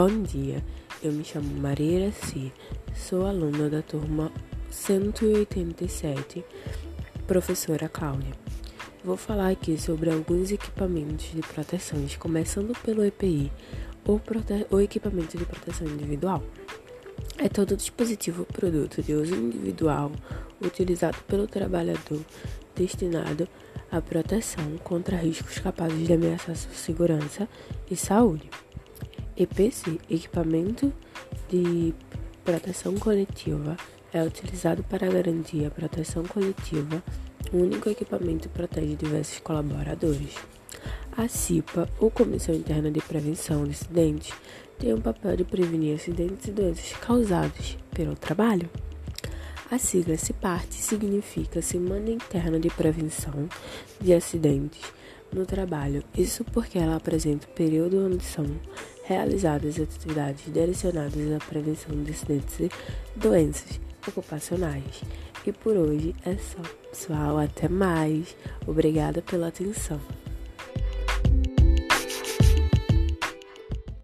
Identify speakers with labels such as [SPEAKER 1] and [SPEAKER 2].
[SPEAKER 1] Bom dia, eu me chamo Maria Iraci, sou aluna da turma 187, professora Cláudia. Vou falar aqui sobre alguns equipamentos de proteções, começando pelo EPI, ou, ou equipamento de proteção individual. É todo dispositivo ou produto de uso individual utilizado pelo trabalhador destinado à proteção contra riscos capazes de ameaçar sua segurança e saúde. EPC, equipamento de proteção coletiva, é utilizado para garantir a proteção coletiva. O único equipamento protege diversos colaboradores. A CIPA, ou Comissão Interna de Prevenção de Acidentes, tem o papel de prevenir acidentes e doenças causados pelo trabalho. A sigla CIPART significa Semana Interna de Prevenção de Acidentes no Trabalho. Isso porque ela apresenta o período onde são realizadas atividades direcionadas à prevenção de acidentes e doenças ocupacionais. E por hoje é só, pessoal. Até mais. Obrigada pela atenção.